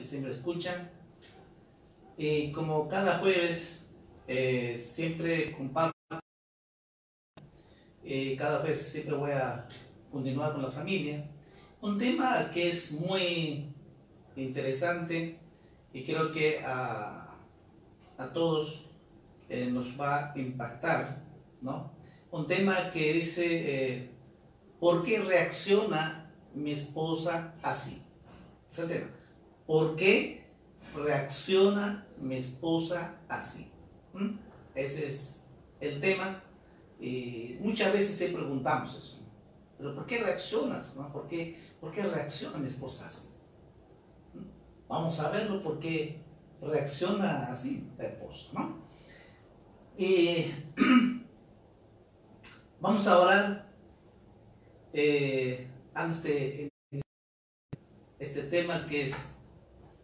Que siempre escuchan. Y como cada jueves, eh, siempre comparto, eh, cada vez siempre voy a continuar con la familia. Un tema que es muy interesante y creo que a, a todos eh, nos va a impactar, ¿no? Un tema que dice, ¿por qué reacciona mi esposa así? Es el tema. ¿Por qué reacciona mi esposa así? ¿Mm? Ese es el tema. Y muchas veces se preguntamos eso. ¿Pero por qué reaccionas? ¿Por, qué, ¿Por qué reacciona mi esposa así? ¿Mm? Vamos a verlo por qué reacciona así la esposa, ¿no? Y vamos a orar eh, antes de este tema que es,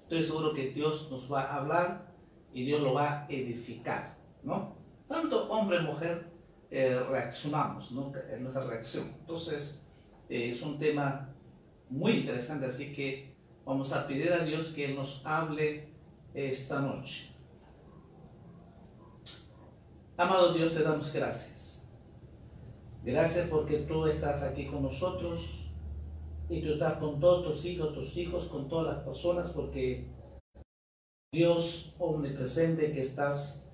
estoy seguro que Dios nos va a hablar y Dios lo va a edificar, ¿no? Tanto hombre y mujer eh, reaccionamos, ¿no? En nuestra reacción. Entonces, eh, es un tema muy interesante, así que vamos a pedir a Dios que nos hable esta noche. Amado Dios, te damos gracias. Gracias porque tú estás aquí con nosotros y tú estás con todos tus hijos, tus hijos, con todas las personas, porque Dios omnipresente que estás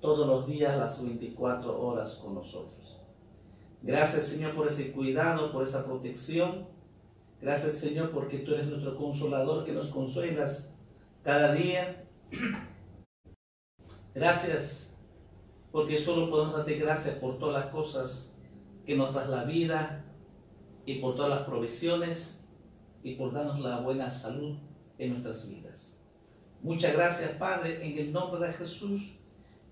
todos los días, las 24 horas con nosotros. Gracias Señor por ese cuidado, por esa protección. Gracias Señor porque tú eres nuestro consolador que nos consuelas cada día. Gracias porque solo podemos darte gracias por todas las cosas que nos das la vida, y por todas las provisiones y por darnos la buena salud en nuestras vidas. Muchas gracias, Padre, en el nombre de Jesús.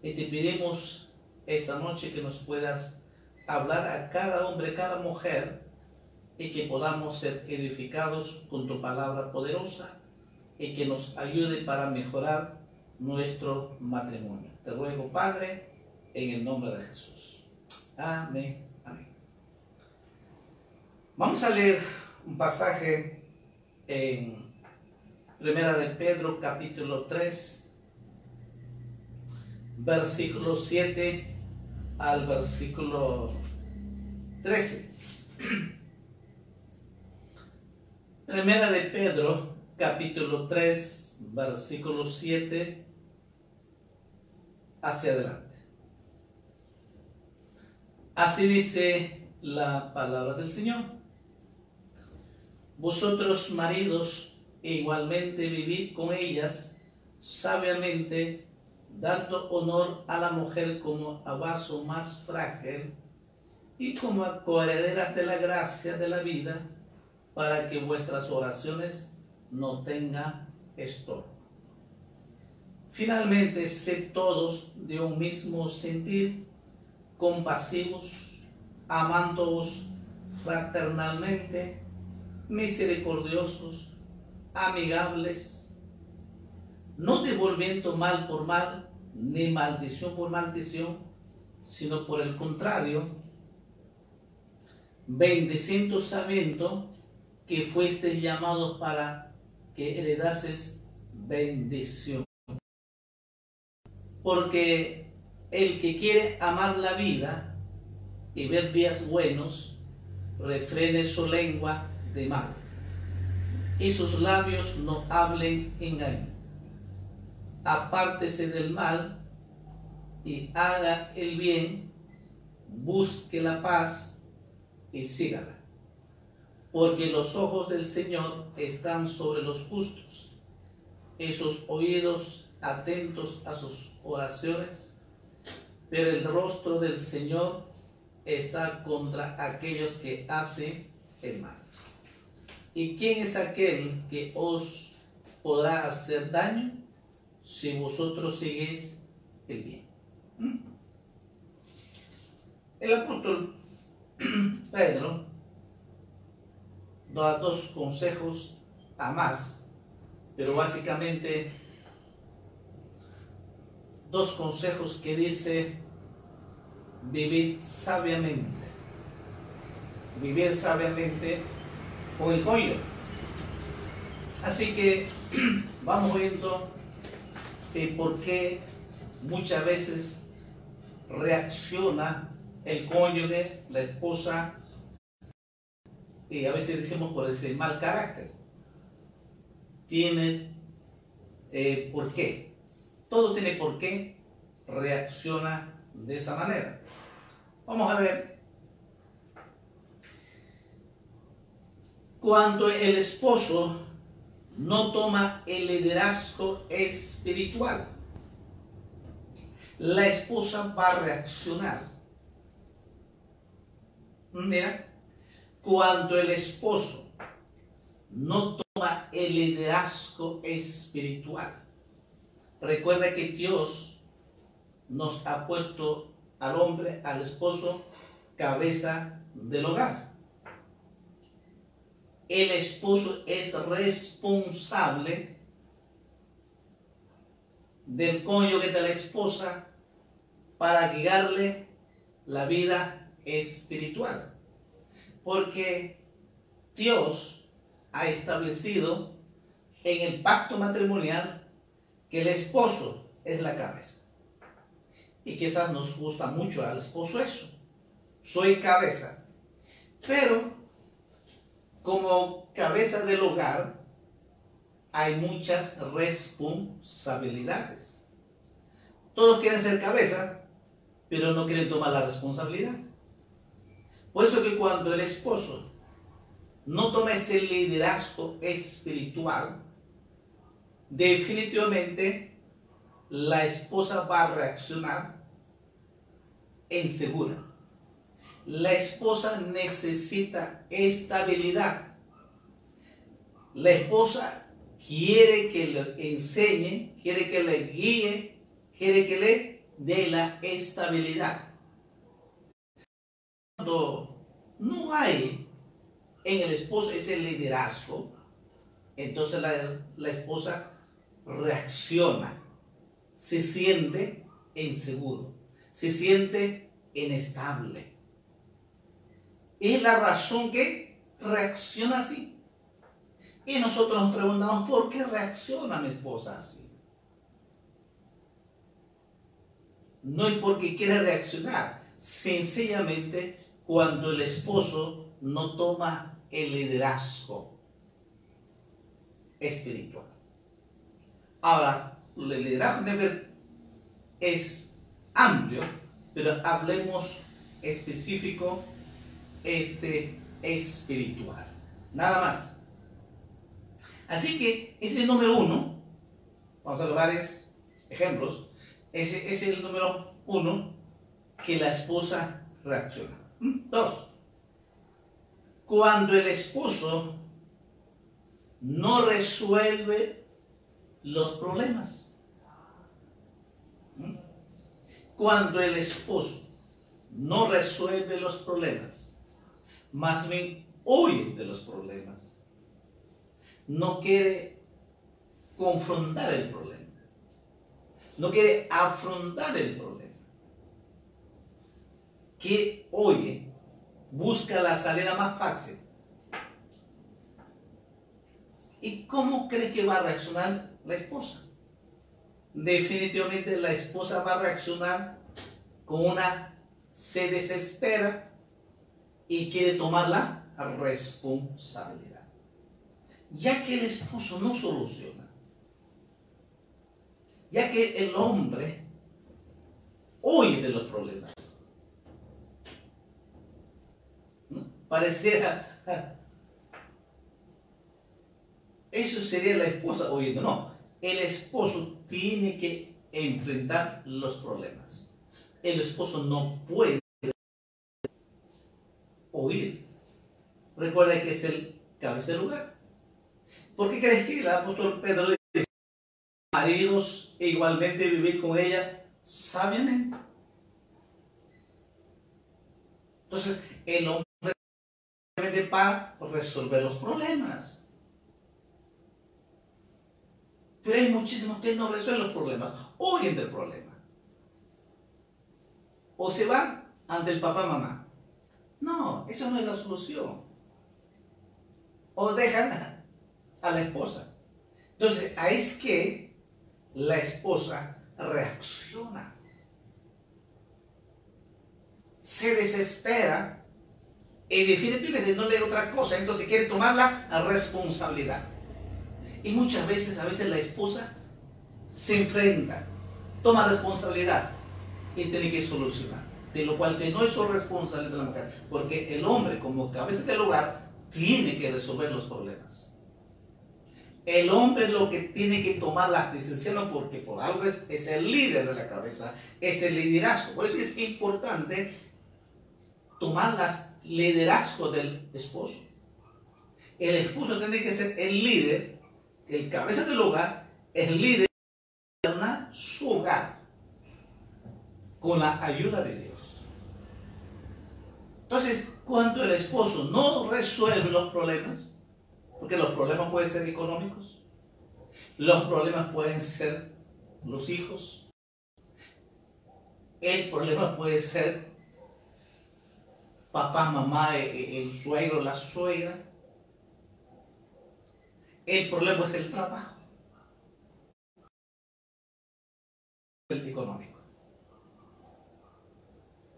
Y te pedimos esta noche que nos puedas hablar a cada hombre, cada mujer, y que podamos ser edificados con tu palabra poderosa y que nos ayude para mejorar nuestro matrimonio. Te ruego, Padre, en el nombre de Jesús. Amén. Vamos a leer un pasaje en Primera de Pedro capítulo 3, versículo 7 al versículo 13. Primera de Pedro capítulo 3, versículo 7 hacia adelante. Así dice la palabra del Señor. Vosotros maridos igualmente vivid con ellas sabiamente, dando honor a la mujer como a vaso más frágil y como coherederas de la gracia de la vida, para que vuestras oraciones no tengan estorbo. Finalmente, sed todos de un mismo sentir, compasivos, amándoos fraternalmente, misericordiosos, amigables, no devolviendo mal por mal, ni maldición por maldición, sino por el contrario, bendiciendo sabiendo que fuiste llamado para que heredases bendición. Porque el que quiere amar la vida y ver días buenos, refrene su lengua de mal y sus labios no hablen engaño. Apártese del mal y haga el bien, busque la paz y sígala. Porque los ojos del Señor están sobre los justos, esos oídos atentos a sus oraciones, pero el rostro del Señor está contra aquellos que hacen el mal. ¿Y quién es aquel que os podrá hacer daño si vosotros seguís el bien? ¿Mm? El apóstol Pedro da dos consejos a más, pero básicamente dos consejos que dice vivir sabiamente. Vivir sabiamente con el cónyuge. Así que vamos viendo eh, por qué muchas veces reacciona el cónyuge, la esposa, y a veces decimos por ese mal carácter. Tiene eh, por qué. Todo tiene por qué reacciona de esa manera. Vamos a ver cuando el esposo no toma el liderazgo espiritual. La esposa va a reaccionar. Mira, cuando el esposo no toma el liderazgo espiritual. Recuerda que Dios nos ha puesto al hombre, al esposo, cabeza del hogar el esposo es responsable del cónyuge de la esposa para guiarle la vida espiritual. Porque Dios ha establecido en el pacto matrimonial que el esposo es la cabeza. Y quizás nos gusta mucho al esposo eso. Soy cabeza. Pero como cabeza del hogar hay muchas responsabilidades. Todos quieren ser cabeza, pero no quieren tomar la responsabilidad. Por eso que cuando el esposo no toma ese liderazgo espiritual, definitivamente la esposa va a reaccionar insegura la esposa necesita estabilidad. La esposa quiere que le enseñe, quiere que le guíe, quiere que le dé la estabilidad. Cuando no hay en el esposo ese liderazgo, entonces la, la esposa reacciona, se siente inseguro, se siente inestable es la razón que reacciona así. Y nosotros nos preguntamos, ¿por qué reacciona mi esposa así? No es porque quiere reaccionar, sencillamente cuando el esposo no toma el liderazgo espiritual. Ahora, el liderazgo debe es amplio, pero hablemos específico este, espiritual. Nada más. Así que ese número uno, vamos a ver varios ejemplos, ese es el número uno que la esposa reacciona. ¿Mm? Dos, cuando el esposo no resuelve los problemas. ¿Mm? Cuando el esposo no resuelve los problemas, más bien huye de los problemas, no quiere confrontar el problema, no quiere afrontar el problema, que oye, busca la salida más fácil. ¿Y cómo crees que va a reaccionar la esposa? Definitivamente la esposa va a reaccionar con una se desespera y quiere tomar la responsabilidad. Ya que el esposo no soluciona, ya que el hombre huye de los problemas. Pareciera, ah, eso sería la esposa oyendo. No, el esposo tiene que enfrentar los problemas el esposo no puede oír. Recuerda que es el cabeza lugar. ¿Por qué crees que el apóstol Pedro dice, maridos e igualmente vivir con ellas sabiamente? Entonces, el hombre para resolver los problemas. Pero hay muchísimos que no resuelven los problemas, oyen del problema o se van ante el papá mamá. No, eso no es la solución. O dejan a la esposa. Entonces, ahí es que la esposa reacciona. Se desespera y definitivamente no lee otra cosa, entonces quiere tomar la responsabilidad. Y muchas veces, a veces la esposa se enfrenta, toma responsabilidad y tiene que solucionar. De lo cual que no es su responsabilidad de la mujer, porque el hombre como cabeza del hogar tiene que resolver los problemas. El hombre es lo que tiene que tomar las decisiones porque por algo es, es el líder de la cabeza, es el liderazgo. Por eso es importante tomar las liderazgo del esposo. El esposo tiene que ser el líder, el cabeza del hogar, el líder de su hogar con la ayuda de Dios. Entonces, cuando el esposo no resuelve los problemas, porque los problemas pueden ser económicos, los problemas pueden ser los hijos, el problema puede ser papá, mamá, e, e, el suegro, la suegra, el problema es el trabajo, el económico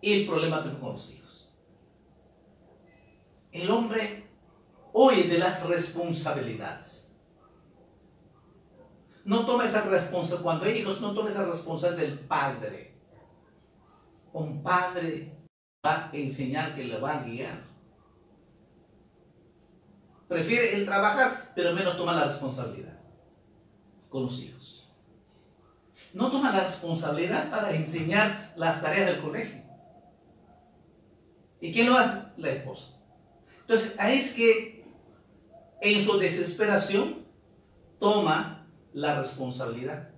el problema con los hijos. El hombre huye de las responsabilidades. No toma esa responsabilidad, cuando hay hijos, no toma esa responsabilidad del padre. Un padre va a enseñar que le va a guiar. Prefiere el trabajar, pero menos toma la responsabilidad con los hijos. No toma la responsabilidad para enseñar las tareas del colegio. ¿Y quién lo hace? La esposa. Entonces, ahí es que en su desesperación toma la responsabilidad.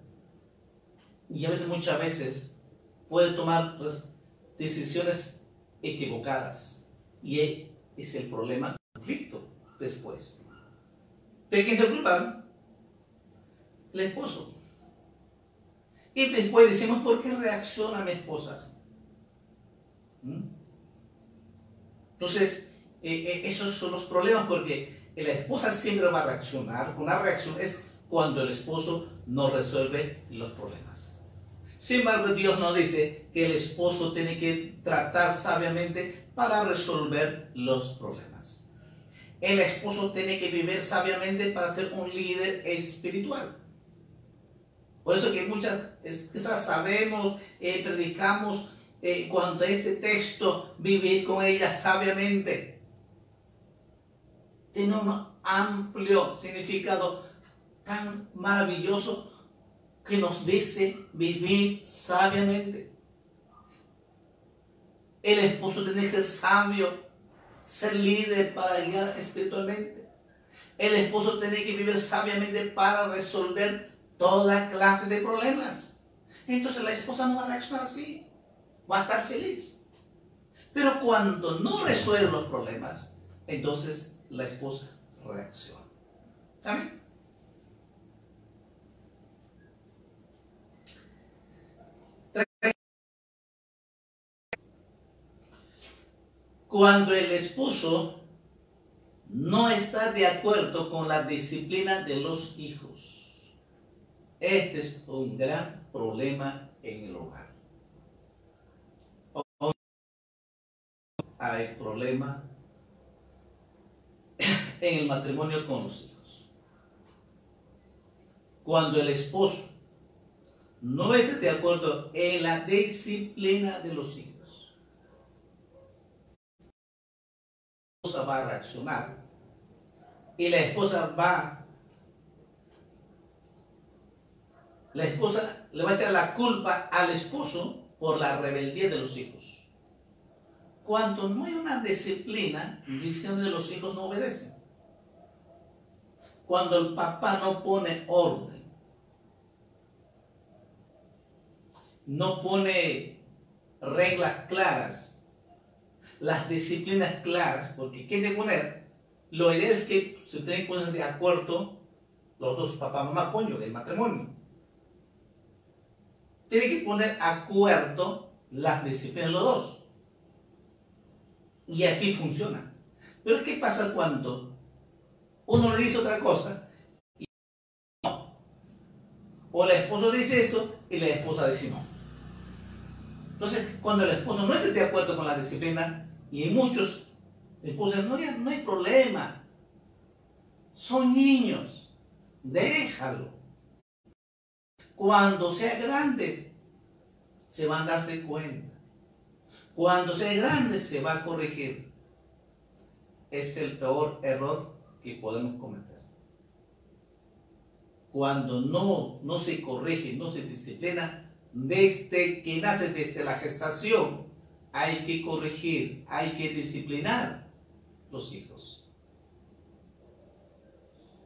Y a veces, muchas veces, puede tomar decisiones equivocadas. Y es el problema conflicto después. ¿Pero quién es el culpable? El esposo. Y después decimos, ¿por qué reacciona mi esposa? ¿Mm? Entonces, eh, eh, esos son los problemas porque la esposa siempre va a reaccionar. Una reacción es cuando el esposo no resuelve los problemas. Sin embargo, Dios nos dice que el esposo tiene que tratar sabiamente para resolver los problemas. El esposo tiene que vivir sabiamente para ser un líder espiritual. Por eso que muchas quizás sabemos, eh, predicamos en cuanto a este texto, vivir con ella sabiamente. Tiene un amplio significado tan maravilloso que nos dice vivir sabiamente. El esposo tiene que ser sabio, ser líder para guiar espiritualmente. El esposo tiene que vivir sabiamente para resolver toda clase de problemas. Entonces la esposa no va a reaccionar así, va a estar feliz. Pero cuando no resuelve los problemas, entonces la esposa reacciona. Cuando el esposo no está de acuerdo con la disciplina de los hijos, este es un gran problema en el hogar. Hay problema en el matrimonio con los hijos. Cuando el esposo no esté de acuerdo en la disciplina de los hijos, esposa va a reaccionar y la esposa va, la esposa le va a echar la culpa al esposo por la rebeldía de los hijos. Cuando no hay una disciplina, de los hijos no obedecen. Cuando el papá no pone orden, no pone reglas claras, las disciplinas claras, porque ¿qué de poner? Lo ideal es que se tienen cosas de acuerdo los dos, papá, mamá, coño, del matrimonio. Tienen que poner acuerdo las disciplinas los dos. Y así funciona. Pero ¿qué pasa cuando uno le dice otra cosa y no? O la esposa dice esto y la esposa dice no. Entonces, cuando el esposo no esté de acuerdo con la disciplina, y muchos esposos, no, no hay problema, son niños, déjalo. Cuando sea grande, se van a darse cuenta. Cuando sea grande, se va a corregir. Es el peor error que podemos cometer. Cuando no, no se corrige, no se disciplina, desde que nace, desde la gestación, hay que corregir, hay que disciplinar los hijos.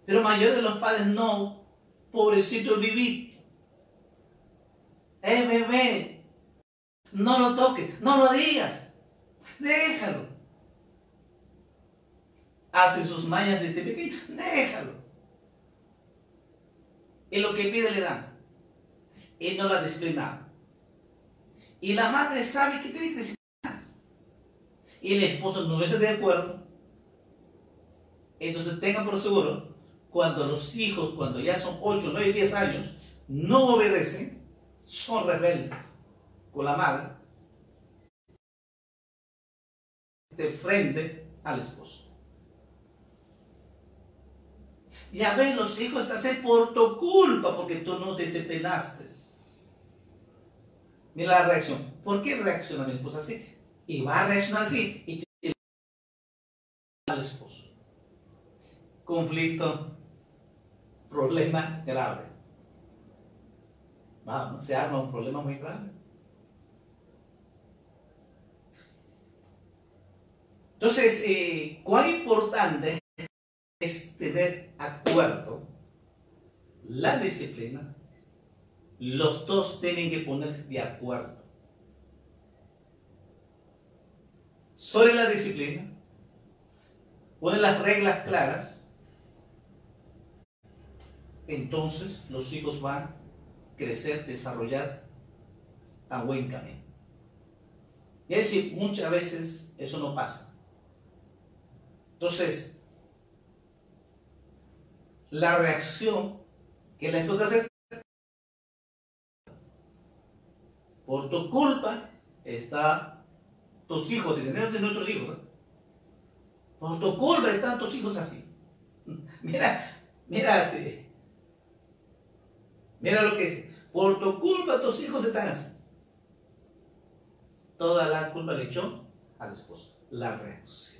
Pero mayor de los padres no, pobrecito vivir. Eh, bebé, no lo toques, no lo digas, déjalo. Hace sus mañas desde pequeño, déjalo. Y lo que pide le dan y no la disciplina. Y la madre sabe que tiene que disciplinar. Y el esposo no está de acuerdo. Entonces tenga por seguro, cuando los hijos, cuando ya son 8, 9, 10 años, no obedecen, son rebeldes la madre, de frente al esposo. Y a veces los hijos están haciendo por tu culpa porque tú no disciplinaste. Mira la reacción. ¿Por qué reacciona mi esposa así? Y va a reaccionar así. Y al esposo. Conflicto, problema grave. Vamos, se arma un problema muy grave. Entonces, eh, cuán importante es tener acuerdo la disciplina los dos tienen que ponerse de acuerdo sobre la disciplina, ponen las reglas claras, entonces los hijos van a crecer, desarrollar a buen camino. Y es que muchas veces eso no pasa. Entonces, la reacción que les toca hacer Por tu culpa está tus hijos, descendientes de nuestros hijos. Por tu culpa están tus hijos así. Mira, mira así. Mira lo que es. Por tu culpa tus hijos están así. Toda la culpa le echó al esposo. La reacción.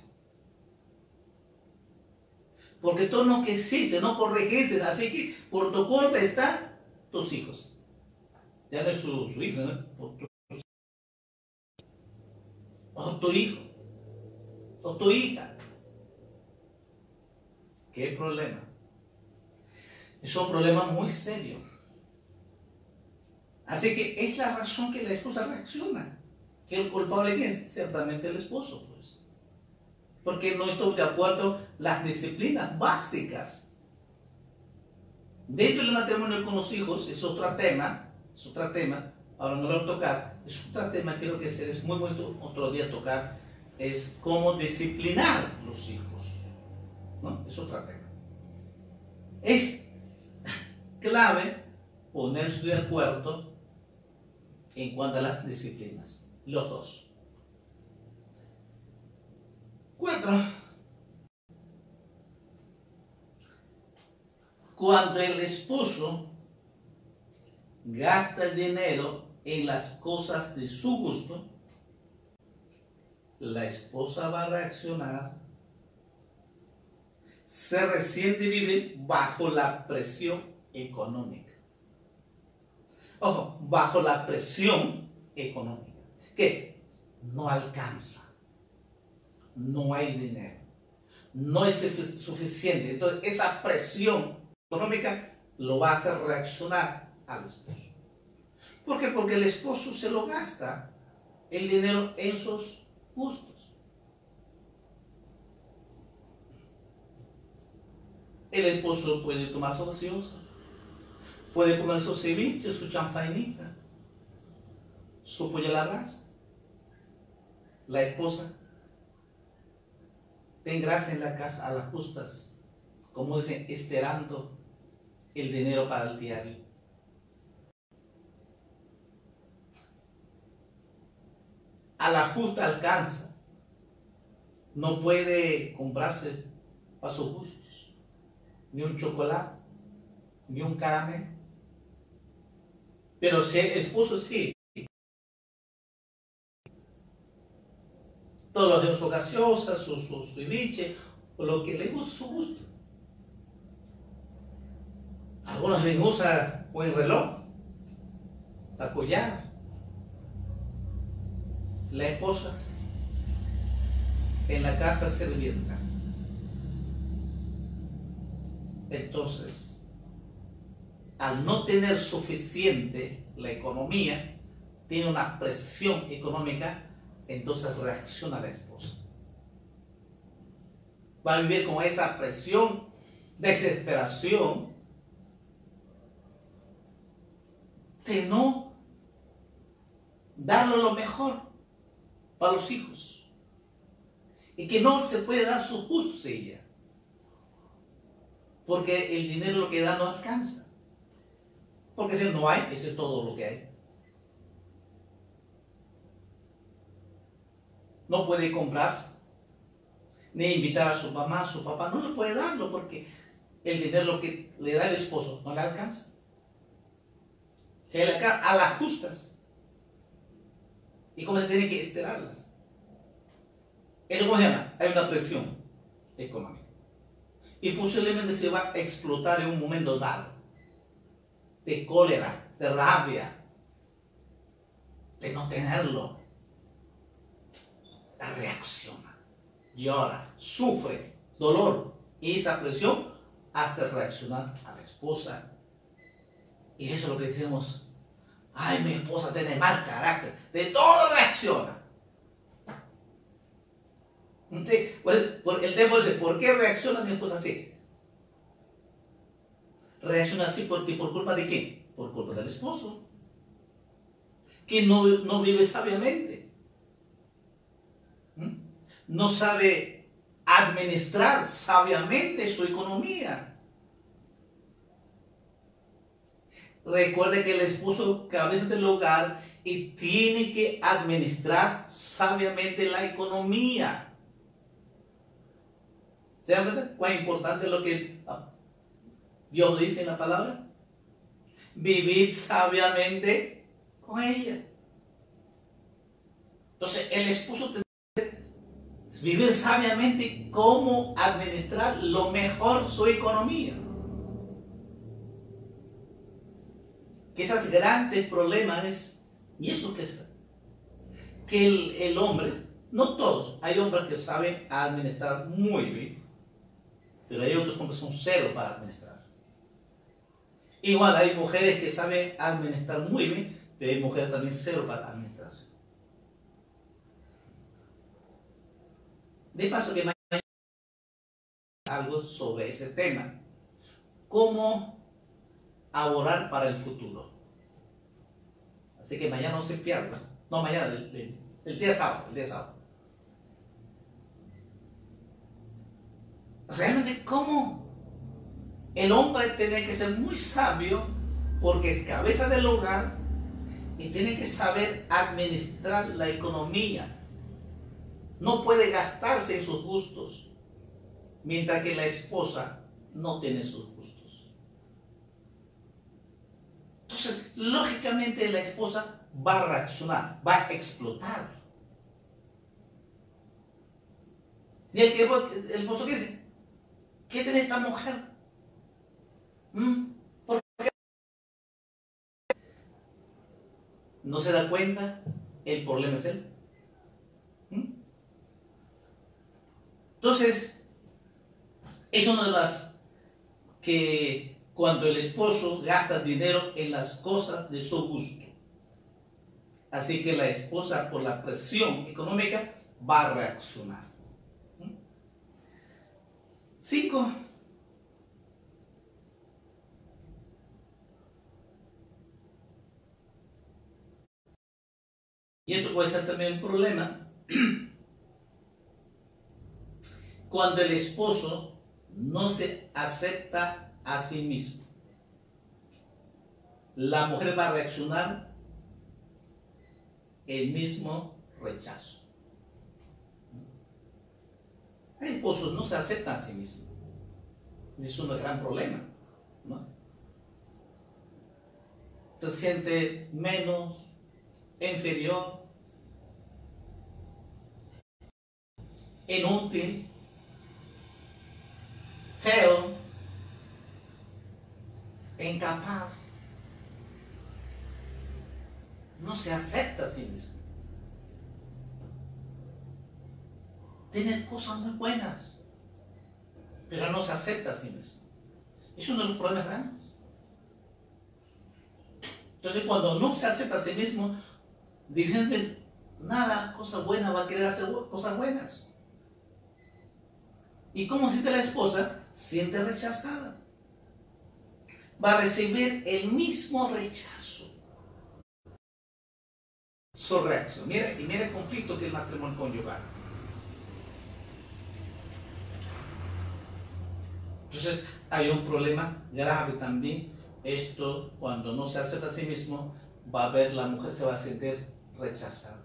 Porque tú no quisiste, no corregiste. Así que por tu culpa están tus hijos ya no es su, hijo, ¿no? o tu hijo, o tu hija. ¿Qué problema? Es un problema muy serio. Así que es la razón que la esposa reacciona. ¿Que el culpable es? Ciertamente el esposo. Porque no estoy de acuerdo las disciplinas básicas. Dentro del matrimonio con los hijos es otro tema, es otro tema, ahora no lo voy a tocar, es otro tema, creo que es muy bueno otro día tocar, es cómo disciplinar los hijos. ¿no? Es otro tema. Es clave ponerse de acuerdo en cuanto a las disciplinas, los dos. Cuatro. Cuando el esposo gasta el dinero en las cosas de su gusto, la esposa va a reaccionar, se resiente y vive bajo la presión económica. Ojo, bajo la presión económica. Que no alcanza, no hay dinero, no es suficiente. Entonces, esa presión económica lo va a hacer reaccionar al esposo. ¿Por qué? Porque el esposo se lo gasta el dinero en sus gustos. El esposo puede tomar su gaseosa, puede comer su ceviche, su chanfainita, su pollo la brasa. La esposa ten gracia en la casa a las justas, como dicen, esperando el dinero para el diario. a la justa alcanza. No puede comprarse a sus gustos, ni un chocolate, ni un caramelo. Pero si el esposo sí. Todos los días su gaseosa, su, su, su o lo que le gusta, su gusto. Algunos ven usa buen reloj, la collar, la esposa en la casa sirvienta. Entonces, al no tener suficiente la economía, tiene una presión económica, entonces reacciona la esposa. Va a vivir con esa presión, desesperación, de no darle lo mejor para los hijos. Y que no se puede dar sus gustos a ella. Porque el dinero lo que da no alcanza. Porque si no hay, ese es todo lo que hay. No puede comprarse. Ni invitar a su mamá, a su papá. No le puede darlo porque el dinero que le da el esposo no le alcanza. Se le a las justas y cómo se tiene que esperarlas. Eso cómo se llama? Hay una presión económica. Y posiblemente se va a explotar en un momento dado. De cólera, de rabia, de no tenerlo. Reacciona, llora, sufre dolor. Y esa presión hace reaccionar a la esposa. Y eso es lo que decimos Ay, mi esposa tiene mal carácter. De todo reacciona. Sí, el tema dice, ¿por qué reacciona mi esposa así? Reacciona así porque por culpa de quién? Por culpa del esposo. Que no, no vive sabiamente. No sabe administrar sabiamente su economía. Recuerde que el esposo cabeza del hogar y tiene que administrar sabiamente la economía. ¿Se dan cuenta cuán importante es lo que Dios dice en la palabra? Vivir sabiamente con ella. Entonces, el esposo que vivir sabiamente cómo administrar lo mejor su economía. que grandes problemas, ¿y eso qué es? Que el, hombre No todos. Hay hombres que saben administrar muy bien, pero hay otros hombres que son cero para administrar. Igual hay mujeres que saben administrar muy bien, pero hay mujeres también cero para administrar. De paso que mañana algo sobre ese tema. Cómo ahorrar para el futuro. Así que mañana no se pierda. No, mañana, el, el día sábado, el día sábado. Realmente, ¿cómo? El hombre tiene que ser muy sabio porque es cabeza del hogar y tiene que saber administrar la economía. No puede gastarse en sus gustos, mientras que la esposa no tiene sus gustos. Entonces, lógicamente la esposa va a reaccionar, va a explotar. Y el, el esposo que dice, ¿qué tiene esta mujer? ¿Mm? ¿Por qué? ¿No se da cuenta? El problema es él. Entonces, es una de las que cuando el esposo gasta dinero en las cosas de su gusto. Así que la esposa por la presión económica va a reaccionar. Cinco. Y esto puede ser también un problema cuando el esposo no se acepta a sí mismo. La mujer va a reaccionar el mismo rechazo. Hay esposos no se aceptan a sí mismos. Es un gran problema. ¿no? Se siente menos, inferior, inútil, feo, incapaz, no se acepta a sí mismo. Tiene cosas muy buenas, pero no se acepta a sí mismo. Es uno de los problemas grandes. Entonces, cuando no se acepta a sí mismo, dicen nada, cosa buena, va a querer hacer cosas buenas. ¿Y cómo siente la esposa? Siente rechazada. Va a recibir el mismo rechazo. Su reacción. Mira, y mira el conflicto que el matrimonio conyugal. Entonces, hay un problema grave también. Esto, cuando no se acepta a sí mismo, va a ver, la mujer se va a sentir rechazada.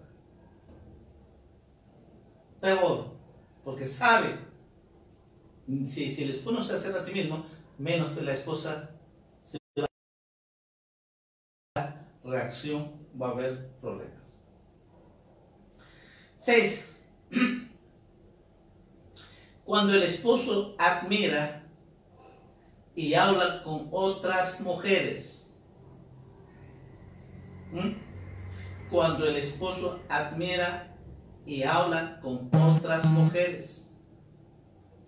Peor, porque sabe si, si el esposo no se acepta a sí mismo, menos que la esposa se va a reacción, va a haber problemas. 6. Cuando el esposo admira y habla con otras mujeres. Cuando el esposo admira y habla con otras mujeres.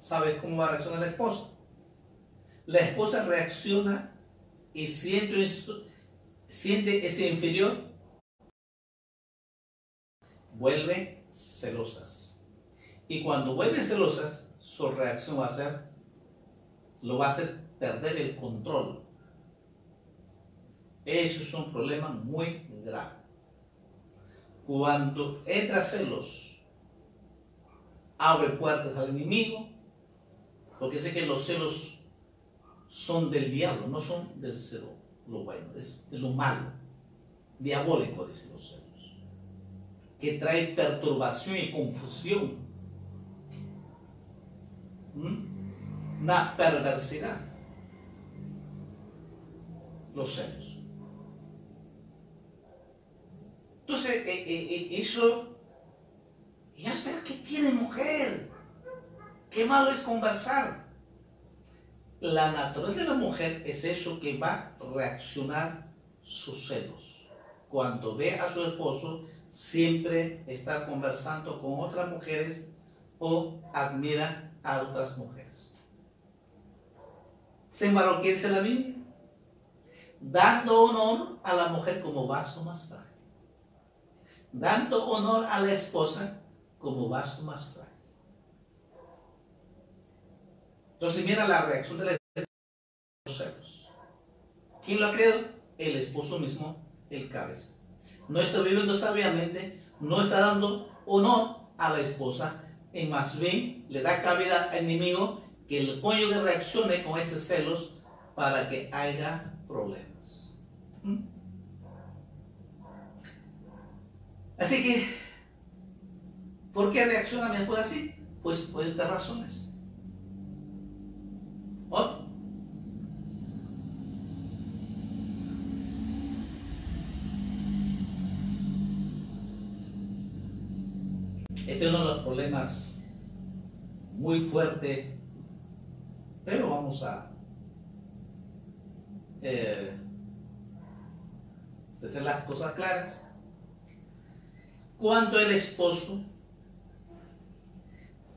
¿Sabes cómo va a reaccionar la esposa? La esposa reacciona y siente, siente ese inferior, vuelve celosas. Y cuando vuelven celosas, su reacción va a ser, lo va a hacer perder el control. Eso es un problema muy grave. Cuando entra celos, abre puertas al enemigo porque sé que los celos son del diablo, no son del celo, lo bueno, es de lo malo, diabólico, dicen los celos, que trae perturbación y confusión, ¿Mm? una perversidad, los celos. Entonces, eh, eh, eh, eso, ya espera, ¿qué tiene mujer? Qué malo es conversar. La naturaleza de la mujer es eso que va a reaccionar sus celos. Cuando ve a su esposo siempre está conversando con otras mujeres o admira a otras mujeres. Sin embargo, ¿quién dice la Biblia? Dando honor a la mujer como vaso más frágil. Dando honor a la esposa como vaso más frágil. Entonces mira la reacción de la los celos. ¿Quién lo ha creado? El esposo mismo, el cabeza. No está viviendo sabiamente, no está dando honor a la esposa, y más bien le da cabida al enemigo que el cónyuge reaccione con esos celos para que haya problemas. ¿Mm? Así que, ¿por qué reacciona mi esposa así? Pues por estas razones. Este es uno de los problemas muy fuerte, pero vamos a eh, hacer las cosas claras. Cuando el esposo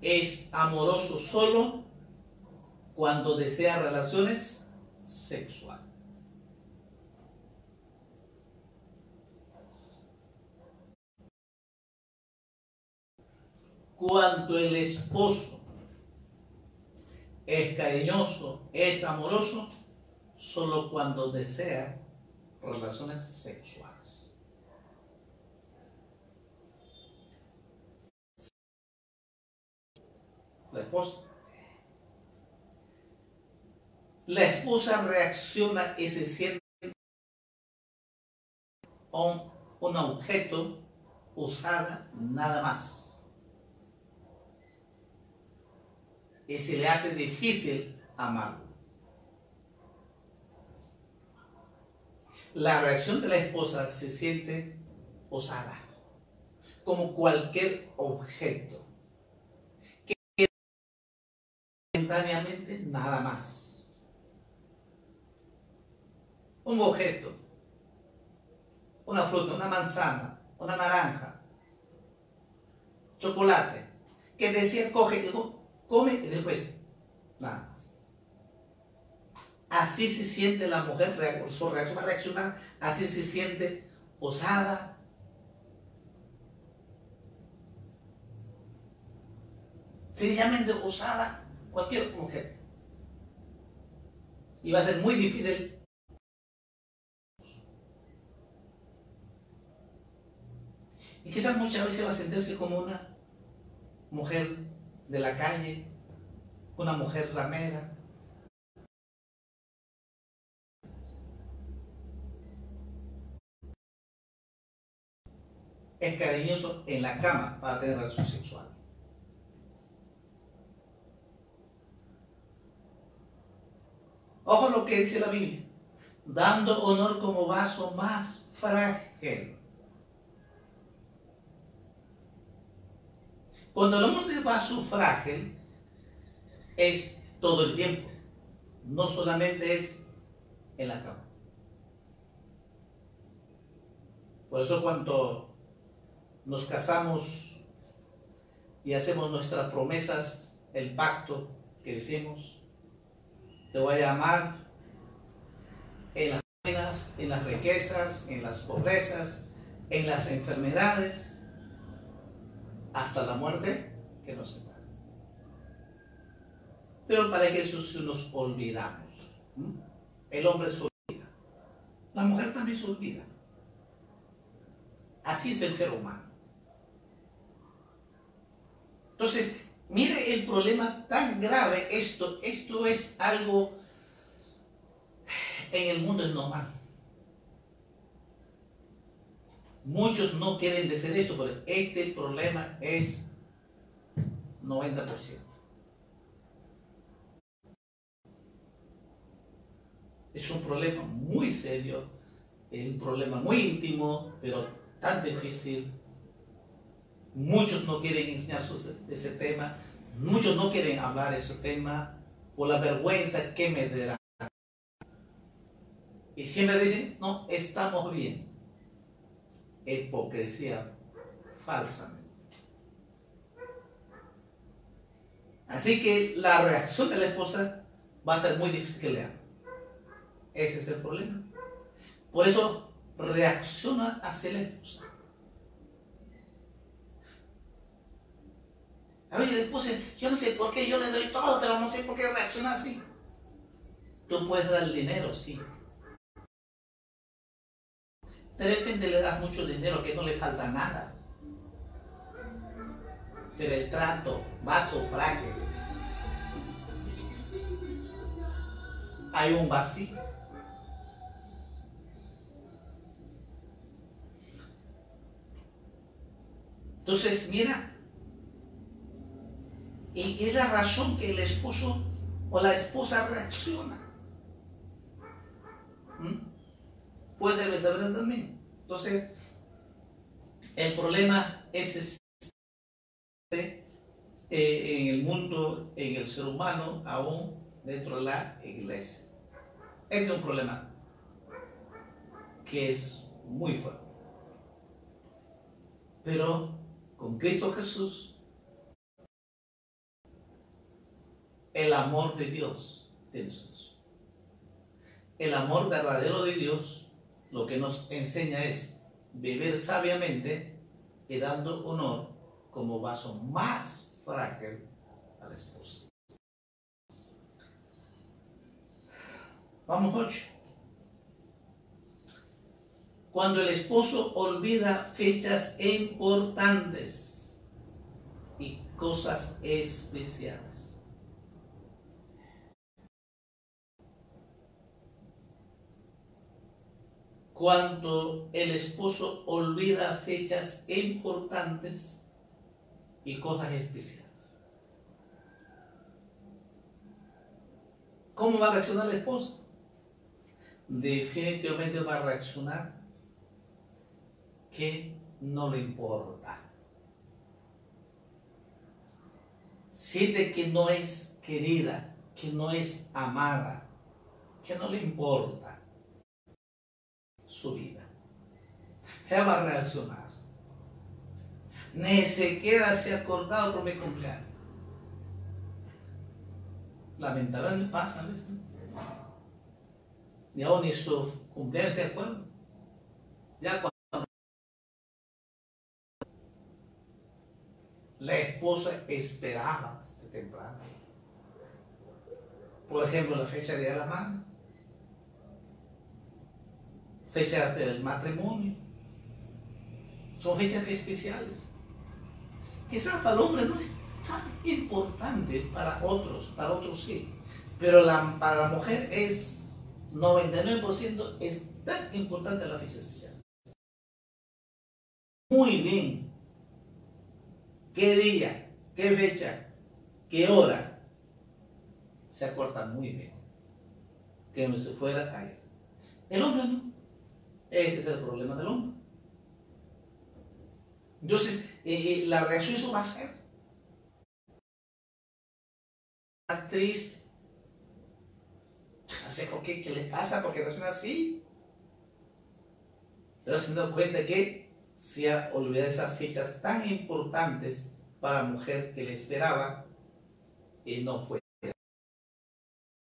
es amoroso solo cuando desea relaciones sexuales. cuando el esposo es cariñoso, es amoroso, solo cuando desea relaciones sexuales. La esposa. La esposa reacciona y se siente un, un objeto usada nada más. y se le hace difícil amarlo. La reacción de la esposa se siente osada, como cualquier objeto, que momentáneamente nada más. Un objeto, una fruta, una manzana, una naranja, chocolate, que decía coge, come y después nada más. Así se siente la mujer, su reacción va a reaccionar, así se siente osada. Sencillamente osada cualquier mujer. Y va a ser muy difícil Y quizás muchas veces va a sentirse como una mujer de la calle, una mujer ramera. Es cariñoso en la cama para tener relación sexual. Ojo lo que dice la Biblia, dando honor como vaso más frágil Cuando el hombre va su frágil, es todo el tiempo, no solamente es en la cama. Por eso cuando nos casamos y hacemos nuestras promesas, el pacto que decimos, te voy a amar en las buenas, en las riquezas, en las pobrezas, en las enfermedades, hasta la muerte que nos separa. Pero para eso nos olvidamos. El hombre se olvida. La mujer también se olvida. Así es el ser humano. Entonces, mire el problema tan grave. Esto, esto es algo en el mundo es normal. Muchos no quieren decir esto, pero este problema es 90%. Es un problema muy serio, es un problema muy íntimo, pero tan difícil. Muchos no quieren enseñar ese tema, muchos no quieren hablar ese tema por la vergüenza que me dará. Y siempre dicen, no, estamos bien hipocresía falsamente. Así que la reacción de la esposa va a ser muy difícil que le. Ese es el problema. Por eso reacciona hacia la esposa. A veces la esposa, yo no sé por qué yo le doy todo, pero no sé por qué reacciona así. Tú puedes dar dinero, sí. De repente le das mucho dinero que no le falta nada. Pero el trato, vaso frágil. Hay un vacío. Entonces, mira, y es la razón que el esposo o la esposa reacciona. ¿Mm? Puede ser viceversa también. Entonces, el problema es este, en el mundo, en el ser humano, aún dentro de la iglesia. Este es un problema que es muy fuerte. Pero con Cristo Jesús, el amor de Dios nosotros. El amor verdadero de Dios lo que nos enseña es beber sabiamente y dando honor como vaso más frágil a la esposa. Vamos, ocho. Cuando el esposo olvida fechas importantes y cosas especiales. Cuando el esposo olvida fechas importantes y cosas especiales. ¿Cómo va a reaccionar la esposa? Definitivamente va a reaccionar que no le importa. Siente que no es querida, que no es amada, que no le importa su vida. Ella va a reaccionar. Ni se queda así acordado por mi cumpleaños. Lamentablemente pasa, ¿ves? Ni aún ni su cumpleaños se acuerda. Ya cuando la esposa esperaba desde temprano. Por ejemplo, la fecha de la madre fechas del matrimonio. Son fechas especiales. Quizás para el hombre no es tan importante, para otros, para otros sí. Pero para la mujer es 99% es tan importante la fecha especial. Muy bien. ¿Qué día? ¿Qué fecha? ¿Qué hora? Se acorta muy bien. Que no se fuera a ir. El hombre no. Este es el problema del hombre. Entonces, eh, eh, la reacción eso va a ser. triste. No sé por qué, qué le pasa, porque reacciona así. Pero se dado cuenta que se ha olvidado esas fechas tan importantes para la mujer que le esperaba y no fue.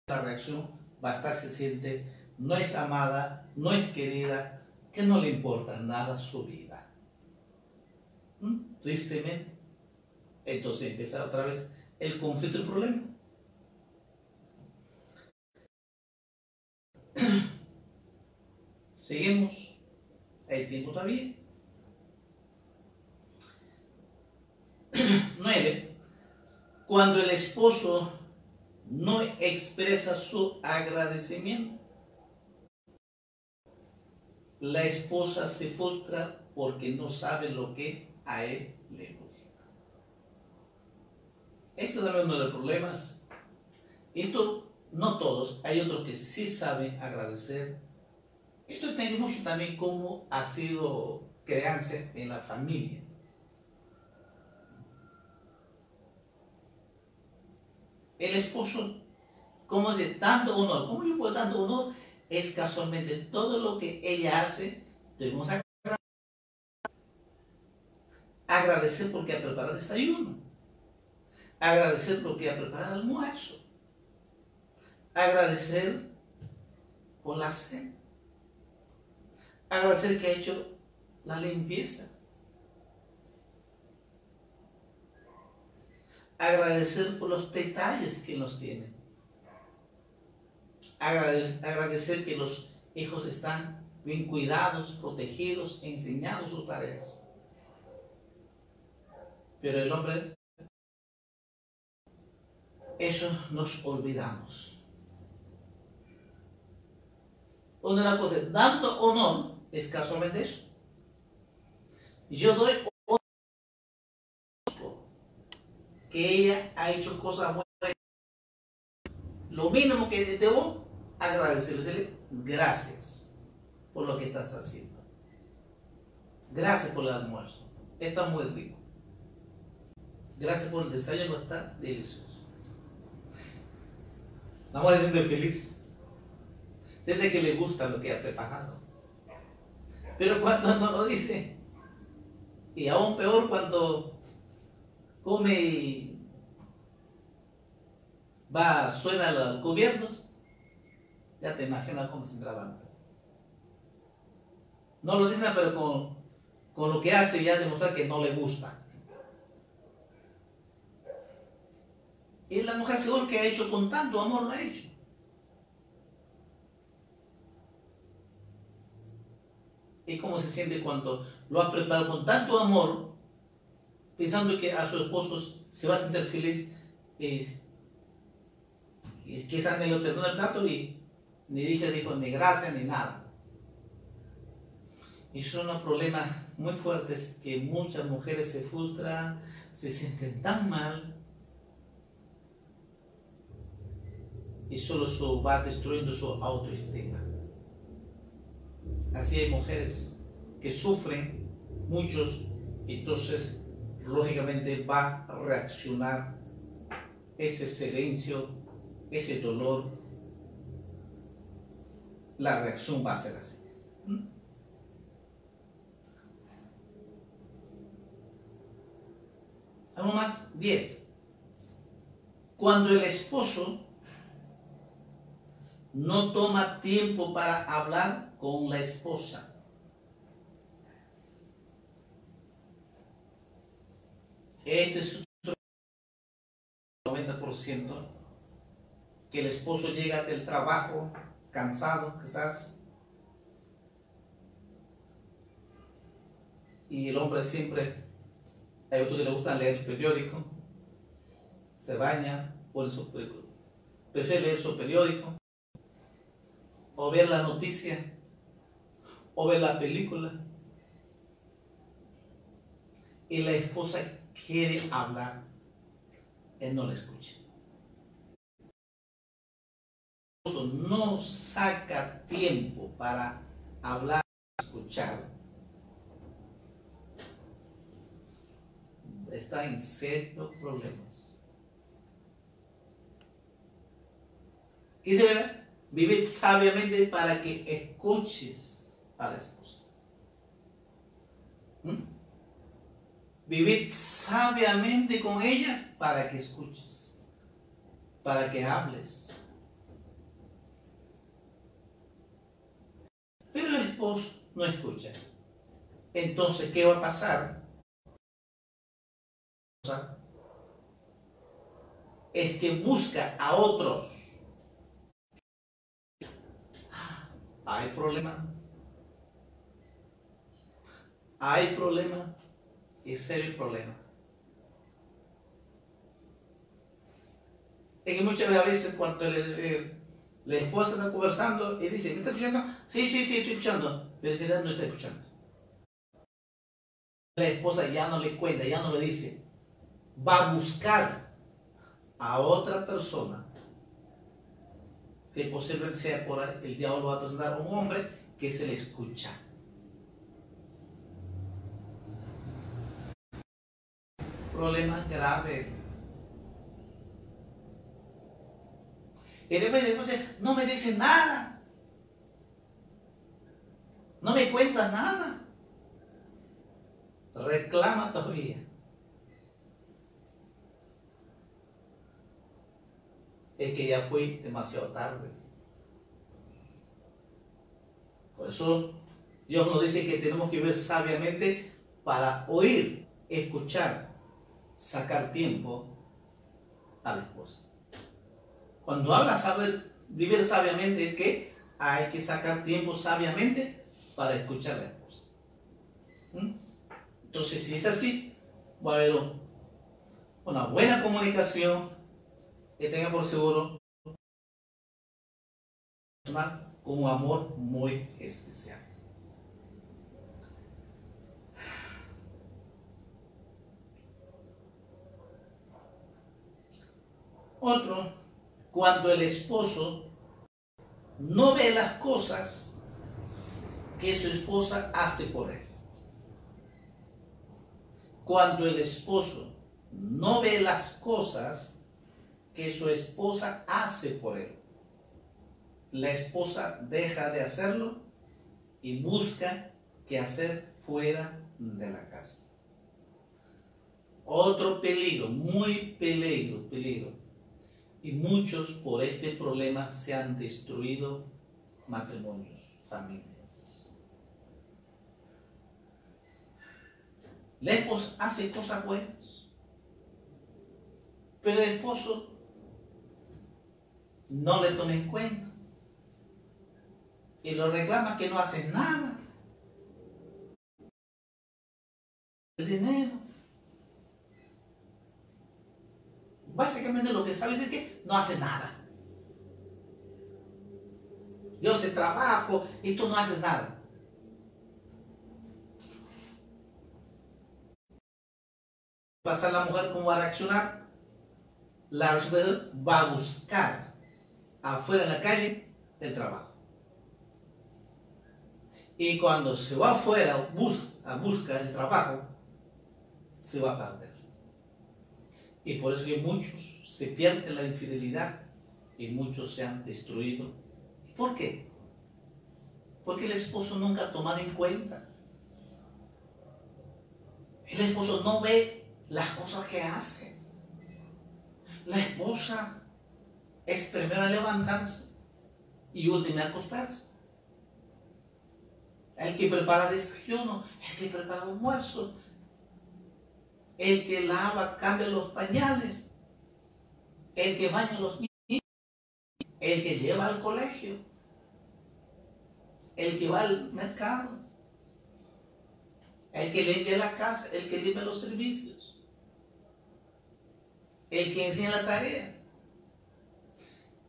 La reacción va a estar se siente no es amada, no es querida, que no le importa nada su vida. ¿Mm? Tristemente. Entonces empieza otra vez el conflicto y el problema. Seguimos. Hay tiempo todavía. Nueve. Cuando el esposo no expresa su agradecimiento la esposa se frustra porque no sabe lo que a él le gusta. Esto también es uno de problemas. Esto, no todos, hay otros que sí saben agradecer. Esto tiene mucho también cómo ha sido crianza en la familia. El esposo, ¿cómo dice? Tanto honor. ¿Cómo yo puedo tanto honor? Es casualmente todo lo que ella hace, debemos agradecer porque ha preparado desayuno, agradecer porque ha preparado almuerzo, agradecer por la cena, agradecer que ha hecho la limpieza, agradecer por los detalles que nos tienen, agradecer que los hijos están bien cuidados, protegidos, enseñados sus tareas. Pero el hombre, eso nos olvidamos. Una de las cosas, dando honor, es casualmente eso. Yo doy que ella ha hecho cosas buenas. Lo mínimo que debo agradecerle, gracias por lo que estás haciendo. Gracias por el almuerzo. Está muy rico. Gracias por el desayuno, está delicioso. Vamos a siente feliz. Siente que le gusta lo que ha preparado. Pero cuando no lo dice, y aún peor cuando come y va, suena los gobiernos, ya te imaginas cómo se trabaja. No lo dice, pero con, con lo que hace ya demostrar que no le gusta. Y la mujer seguro que ha hecho con tanto amor lo ha hecho. ¿Y cómo se siente cuando lo ha preparado con tanto amor, pensando que a su esposo se va a sentir feliz? Y, y quizás lo terminó el plato y ni dije, dijo ni gracias ni nada. Y son unos problemas muy fuertes que muchas mujeres se frustran, se sienten tan mal y solo eso va destruyendo su autoestima. Así hay mujeres que sufren, muchos, entonces lógicamente va a reaccionar ese silencio, ese dolor, la reacción va a ser así. ¿Mm? ¿Algo más? 10. Cuando el esposo no toma tiempo para hablar con la esposa. Este es un 90% que el esposo llega del trabajo cansado quizás y el hombre siempre hay otros que le gusta leer el periódico se baña pone su prefiere leer su periódico o ver la noticia, o ver la película. Y la esposa quiere hablar, él no la escucha. No saca tiempo para hablar, escuchar. Está en serios problemas. ¿Qué se ve? Vive sabiamente para que escuches a la esposa. ¿Mm? Vivid sabiamente con ellas para que escuches, para que hables. Pero el esposo no escucha. Entonces, ¿qué va a pasar? Es que busca a otros Hay problema. Hay problema. Y serio problema. Es que muchas veces cuando la esposa está conversando y dice, ¿me está escuchando? Sí, sí, sí, estoy escuchando. Pero si no está escuchando. La esposa ya no le cuenta, ya no le dice. Va a buscar a otra persona que posiblemente sea por el diablo va a presentar a un hombre que se le escucha. Problema grave. El después no me dice nada. No me cuenta nada. Reclama todavía. Es que ya fui demasiado tarde. Por eso Dios nos dice que tenemos que ver sabiamente para oír, escuchar, sacar tiempo a la esposa. Cuando habla saber vivir sabiamente es que hay que sacar tiempo sabiamente para escuchar a la esposa. ¿Mm? Entonces, si es así, va a haber una buena comunicación que tenga por seguro un amor muy especial. Otro, cuando el esposo no ve las cosas que su esposa hace por él. Cuando el esposo no ve las cosas que su esposa hace por él. La esposa deja de hacerlo y busca qué hacer fuera de la casa. Otro peligro, muy peligro, peligro y muchos por este problema se han destruido matrimonios, familias. La esposa hace cosas buenas, pero el esposo no le toma en cuenta y lo reclama que no hace nada. El dinero, Básicamente lo que sabes es que no hace nada. Yo sé trabajo y tú no haces nada. Pasa la mujer cómo va a reaccionar. La mujer va a buscar afuera en la calle el trabajo. Y cuando se va afuera a buscar el trabajo, se va a perder. Y por eso que muchos se pierden la infidelidad y muchos se han destruido. ¿Por qué? Porque el esposo nunca ha tomado en cuenta. El esposo no ve las cosas que hace. La esposa es primero a levantarse y última a acostarse. El que prepara desayuno, el que prepara almuerzo, el que lava, cambia los pañales, el que baña los niños, el que lleva al colegio, el que va al mercado, el que limpia la casa, el que limpia los servicios, el que enseña la tarea.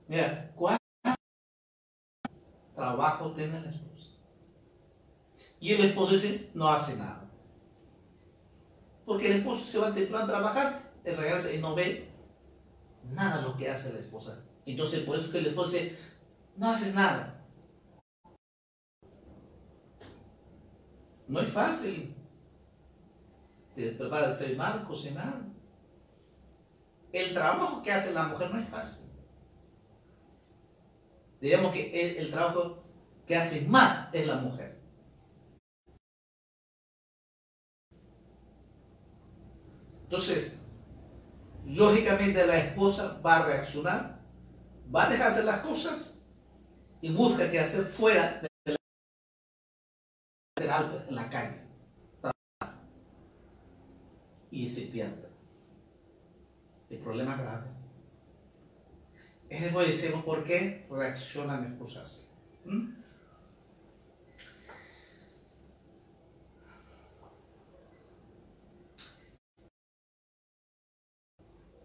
Mira, ¿cuánto trabajo tiene el esposo? Y el esposo dice, no hace nada. Porque el esposo se va temprano a trabajar, y regresa y no ve nada lo que hace la esposa. Entonces, por eso que el esposo dice, no haces nada. No es fácil. Te prepara mal, cocinar. El trabajo que hace la mujer no es fácil. Digamos que el trabajo que hace más es la mujer. Entonces, lógicamente la esposa va a reaccionar, va a dejarse las cosas y busca qué hacer fuera de la hacer algo en la calle. Y se pierde. El problema grave. Es el decimos por qué reacciona mi esposa así. ¿Mm?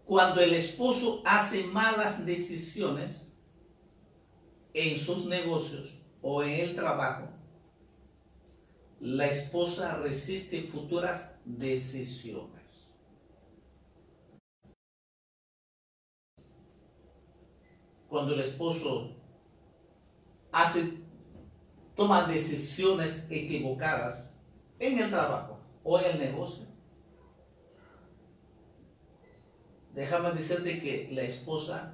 Cuando el esposo hace malas decisiones en sus negocios o en el trabajo, la esposa resiste futuras decisiones. Cuando el esposo hace, toma decisiones equivocadas en el trabajo o en el negocio, déjame decirte que la esposa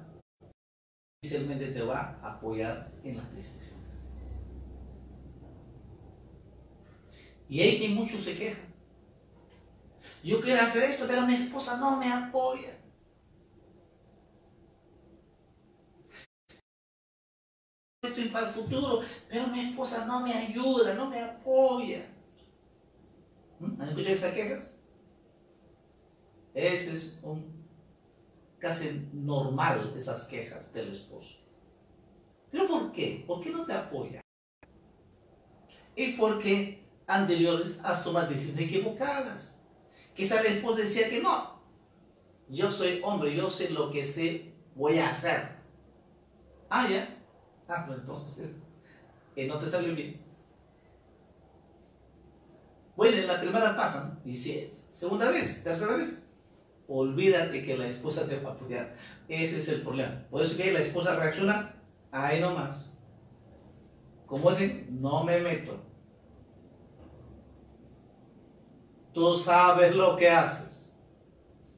inicialmente te va a apoyar en las decisiones. Y hay que muchos se quejan. Yo quiero hacer esto, pero mi esposa no me apoya. esto para el futuro, pero mi esposa no me ayuda, no me apoya. ¿Mm? ¿Han escuchado esas quejas? Ese es un casi normal, esas quejas del esposo. ¿Pero por qué? ¿Por qué no te apoya? Y porque anteriores has tomado decisiones equivocadas. Quizá el esposo decía que no. Yo soy hombre, yo sé lo que sé, voy a hacer. Ah, ya. Ah, pues entonces, eh, no te salió bien. Bueno, en la primera pasa, ¿no? Y segunda vez, tercera vez, olvídate que la esposa te va a apoyar. Ese es el problema. Por eso que la esposa reacciona, ahí nomás. Como dicen, no me meto. Tú sabes lo que haces.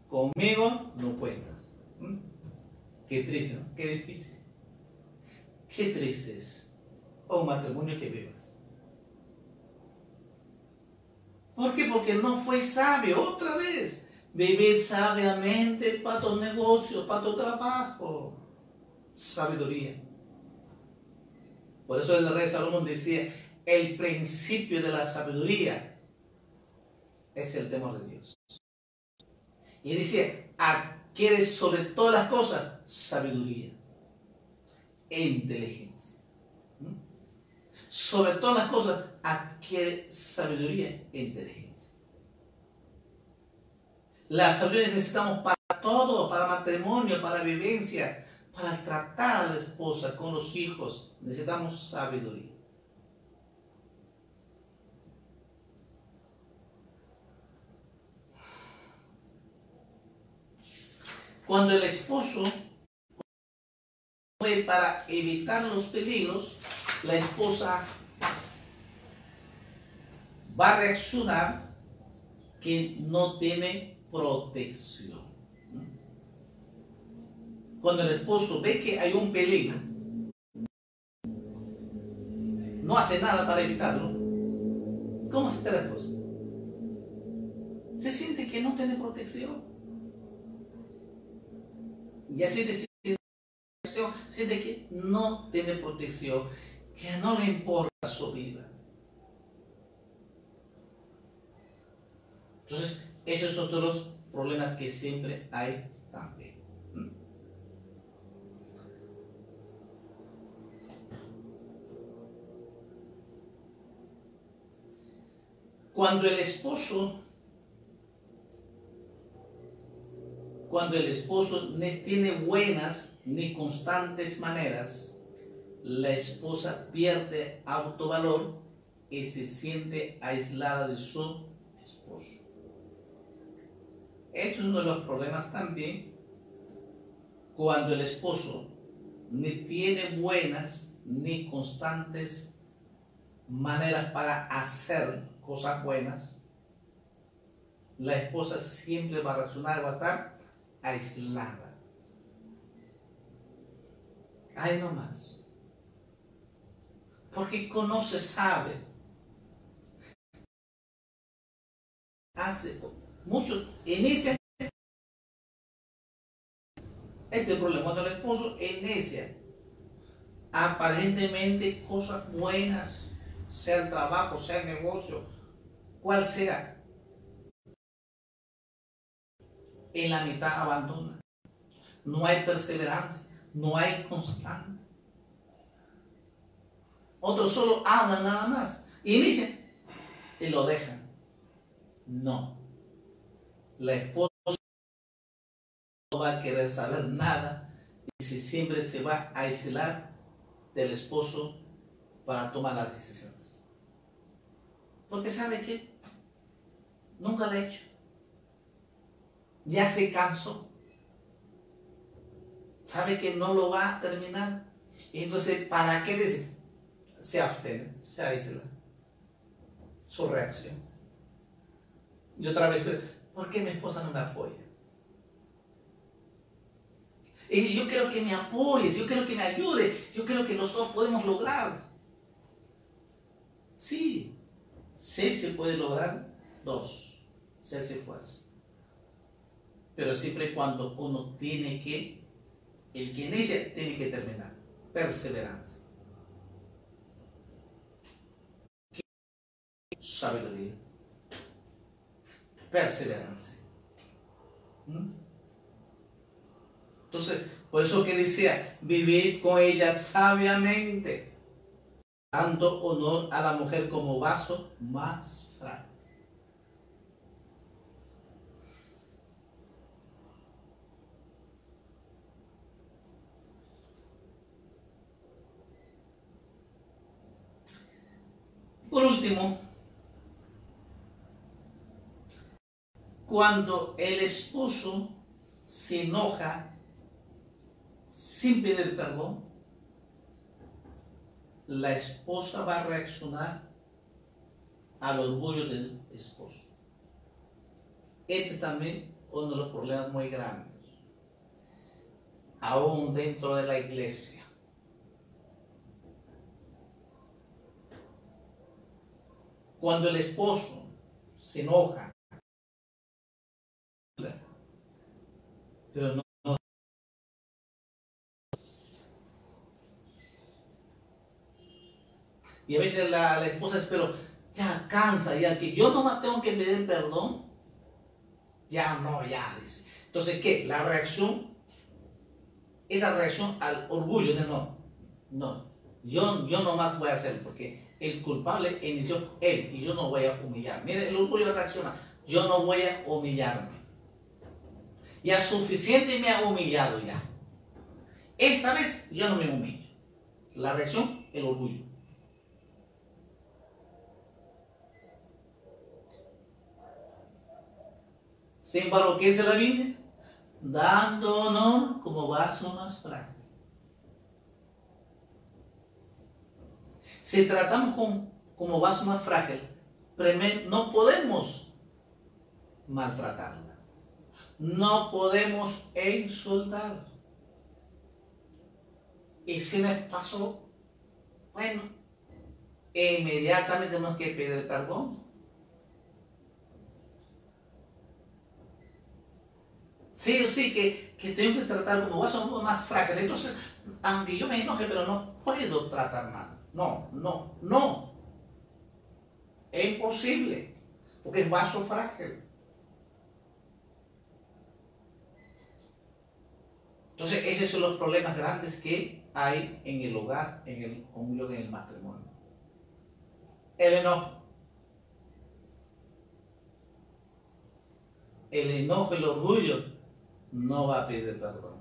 Conmigo no cuentas. ¿Mm? Qué triste. Qué difícil. Qué triste es un matrimonio que vivas. ¿Por qué? Porque no fue sabio. Otra vez. Vivir sabiamente para tus negocios, para tu trabajo. Sabiduría. Por eso el rey Salomón decía, el principio de la sabiduría es el temor de Dios. Y dice, adquiere sobre todas las cosas sabiduría e inteligencia. ¿Mm? Sobre todas las cosas adquiere sabiduría e inteligencia. La sabiduría necesitamos para todo, para matrimonio, para vivencia, para tratar a la esposa con los hijos. Necesitamos sabiduría. Cuando el esposo fue para evitar los peligros, la esposa va a reaccionar que no tiene protección. Cuando el esposo ve que hay un peligro, no hace nada para evitarlo, ¿cómo se la esposa? Se siente que no tiene protección y así siente que no tiene protección, que no le importa su vida. Entonces, esos son todos los problemas que siempre hay también. Cuando el esposo cuando el esposo no tiene buenas ni constantes maneras, la esposa pierde autovalor y se siente aislada de su. Esto es uno de los problemas también cuando el esposo ni tiene buenas ni constantes maneras para hacer cosas buenas, la esposa siempre va a reaccionar, va a estar aislada. Ahí más Porque conoce, sabe. Hace muchos inician ese el problema. Cuando esposo inicia aparentemente cosas buenas, sea el trabajo, sea el negocio, cual sea, en la mitad abandona. No hay perseverancia, no hay constante. Otros solo hablan nada más. Dicen, y lo dejan. No. La esposa no va a querer saber nada y si siempre se va a aislar del esposo para tomar las decisiones. Porque sabe que nunca lo ha hecho ya se cansó. Sabe que no lo va a terminar. Y entonces, ¿para qué dice? Se abstiene, se aísla. Su reacción. Y otra vez, ¿Por qué mi esposa no me apoya? Y yo quiero que me apoyes, yo quiero que me ayude, yo quiero que los dos podemos lograr. Sí, sí se puede lograr dos, se hace fuerza. Pero siempre cuando uno tiene que, el que inicia tiene que terminar. Perseverancia. Sabiduría perseverancia. ¿Mm? Entonces, por eso que decía, vivir con ella sabiamente, dando honor a la mujer como vaso más frágil. Por último, cuando el esposo se enoja sin pedir perdón, la esposa va a reaccionar al orgullo del esposo. Este también uno de los problemas muy grandes, aún dentro de la iglesia. Cuando el esposo se enoja, pero no, Y a veces la, esposa es, pero ya cansa, ya que yo no tengo que pedir perdón. Ya no, ya, dice. Entonces, ¿qué? La reacción, esa reacción al orgullo de no, no, yo, yo no más voy a hacer porque el culpable inició él y yo no voy a humillar. Mire, el orgullo reacciona, yo no voy a humillarme. Ya suficiente me ha humillado ya. Esta vez yo no me humillo. La reacción, el orgullo. Sin embargo, ¿qué dice la Biblia? Dando honor como vaso más frágil. Si tratamos como vaso más frágil, no podemos maltratarla. No podemos insultar. Y si nos pasó, bueno, inmediatamente tenemos que pedir perdón. Sí o sí que, que tengo que tratar como vaso más frágil. Entonces, aunque yo me enoje, pero no puedo tratar mal. No, no, no. Es imposible, porque es vaso frágil. Entonces, esos son los problemas grandes que hay en el hogar, en el conjunto, en el matrimonio. El enojo. El enojo, el orgullo, no va a pedir perdón.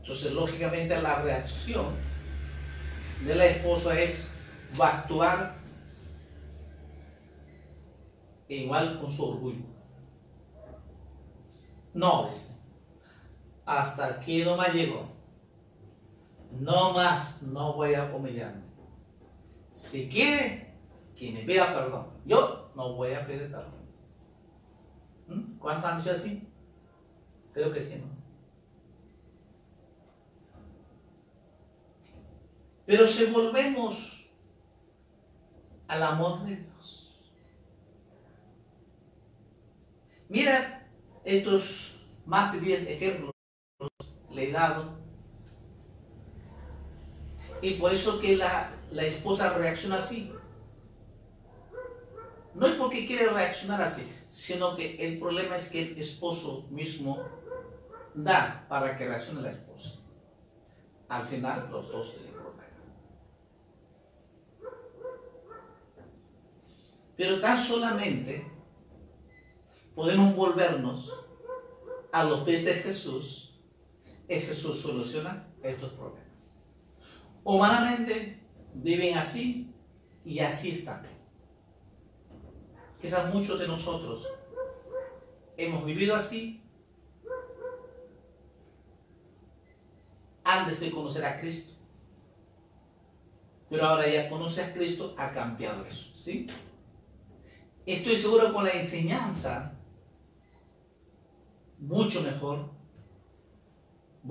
Entonces, lógicamente, la reacción de la esposa es, va a actuar igual con su orgullo. No, hasta aquí no me llegó. No más, no voy a humillarme. Si quiere, que me pida perdón. Yo no voy a pedir perdón. ¿Mm? ¿Cuántos han dicho así? Creo que sí, ¿no? Pero si volvemos al amor de Dios, mira estos más de 10 ejemplos le he dado. Y por eso que la, la esposa reacciona así. No es porque quiere reaccionar así, sino que el problema es que el esposo mismo da para que reaccione la esposa. Al final los dos se Pero tan solamente podemos volvernos a los pies de Jesús y Jesús soluciona estos problemas. Humanamente viven así y así están. Quizás muchos de nosotros hemos vivido así antes de conocer a Cristo. Pero ahora ya conoce a Cristo, ha cambiado eso, ¿sí? estoy seguro con la enseñanza, mucho mejor,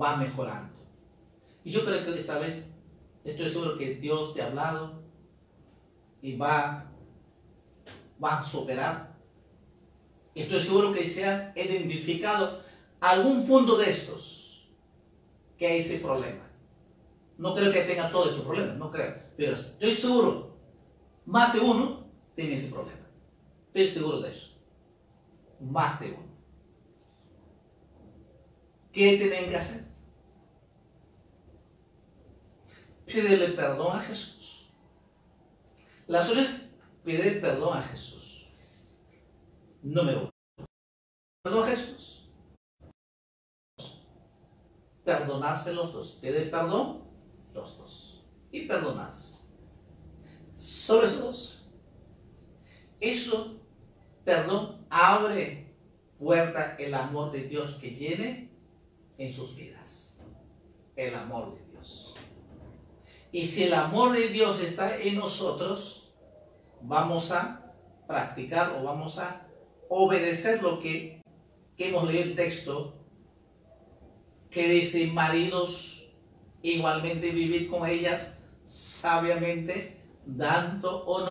va mejorando. Y yo creo que esta vez estoy seguro que Dios te ha hablado y va, va a superar. Estoy seguro que se ha identificado algún punto de estos que hay ese problema. No creo que tenga todos estos problemas, no creo. Pero estoy seguro Más de uno tiene ese problema. Estoy seguro de eso. Más de uno. ¿Qué tienen que hacer? Pídele perdón a Jesús. La solución es pedir perdón a Jesús. Número uno. Perdón a Jesús. Perdonarse los dos. Pedir perdón los dos. Y perdonarse. Solo esos dos. Eso, perdón, abre puerta el amor de Dios que llene en sus vidas. El amor de Dios. Y si el amor de Dios está en nosotros, vamos a practicar o vamos a obedecer lo que, que hemos leído el texto que dice, maridos, igualmente vivir con ellas sabiamente, dando honor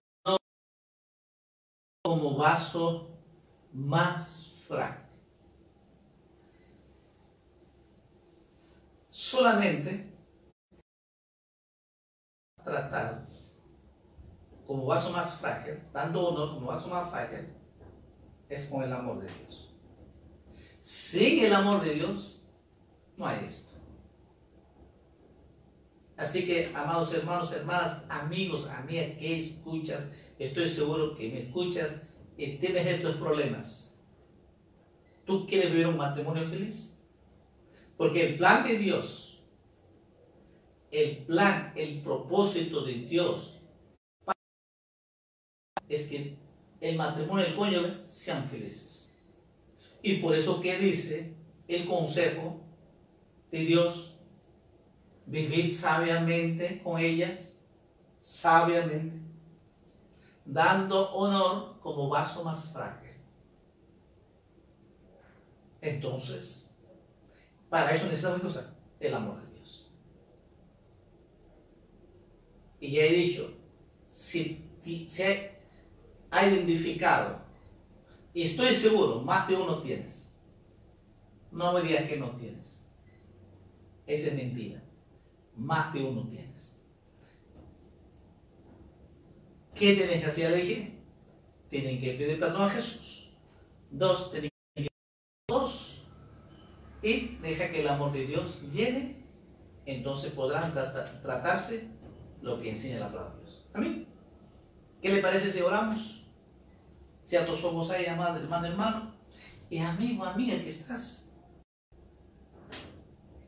como vaso más frágil. Solamente tratar como vaso más frágil, dando honor como vaso más frágil, es con el amor de Dios. Sin el amor de Dios, no hay esto. Así que, amados hermanos, hermanas, amigos, amigas que escuchas, estoy seguro que me escuchas y tienes estos problemas. ¿Tú quieres vivir un matrimonio feliz? Porque el plan de Dios, el plan, el propósito de Dios es que el matrimonio y el cónyuge sean felices. Y por eso que dice el consejo de Dios, vivir sabiamente con ellas, sabiamente, dando honor como vaso más frágil. Entonces, para eso necesitamos cosa, el amor de Dios. Y ya he dicho, si, si ha identificado, y estoy seguro, más de uno tienes. No me digas que no tienes. Esa es mentira. Más de uno tienes. ¿Qué tienes que hacer? Le tienen que pedir perdón a Jesús. Dos, tienen. Y deja que el amor de Dios llene. Entonces podrán tratarse lo que enseña la palabra de Dios. ¿Amén? ¿Qué le parece si oramos? sea tus ojos ahí, amada hermano, hermano, y amigo, amiga que estás.